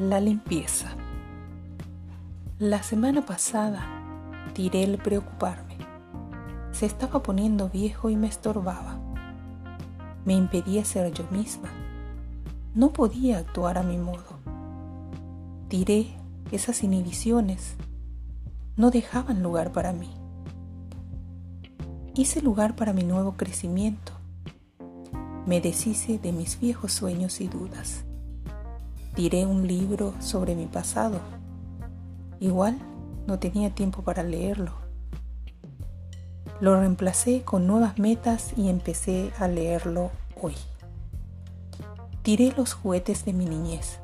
La limpieza. La semana pasada tiré el preocuparme. Se estaba poniendo viejo y me estorbaba. Me impedía ser yo misma. No podía actuar a mi modo. Tiré esas inhibiciones. No dejaban lugar para mí. Hice lugar para mi nuevo crecimiento. Me deshice de mis viejos sueños y dudas Tiré un libro sobre mi pasado. Igual no tenía tiempo para leerlo. Lo reemplacé con nuevas metas y empecé a leerlo hoy. Tiré los juguetes de mi niñez.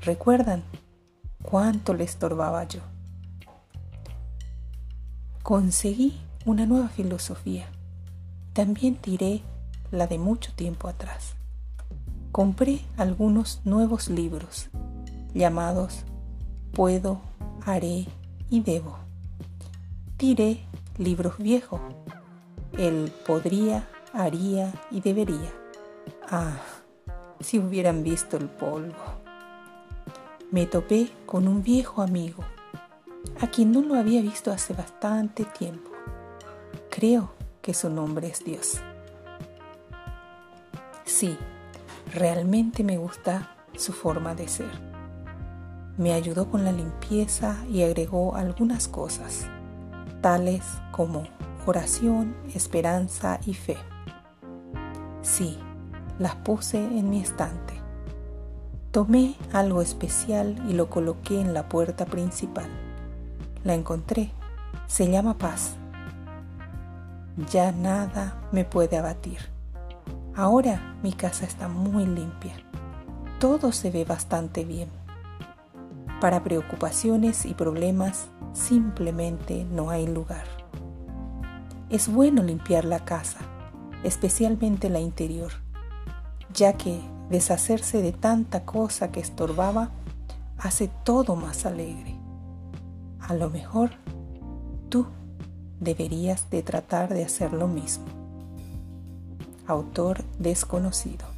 ¿Recuerdan cuánto le estorbaba yo? Conseguí una nueva filosofía. También tiré la de mucho tiempo atrás compré algunos nuevos libros llamados Puedo, Haré y Debo. Tiré libros viejos, el podría, haría y debería. Ah, si hubieran visto el polvo. Me topé con un viejo amigo, a quien no lo había visto hace bastante tiempo. Creo que su nombre es Dios. Sí, Realmente me gusta su forma de ser. Me ayudó con la limpieza y agregó algunas cosas, tales como oración, esperanza y fe. Sí, las puse en mi estante. Tomé algo especial y lo coloqué en la puerta principal. La encontré. Se llama paz. Ya nada me puede abatir. Ahora mi casa está muy limpia. Todo se ve bastante bien. Para preocupaciones y problemas simplemente no hay lugar. Es bueno limpiar la casa, especialmente la interior, ya que deshacerse de tanta cosa que estorbaba hace todo más alegre. A lo mejor tú deberías de tratar de hacer lo mismo autor desconocido.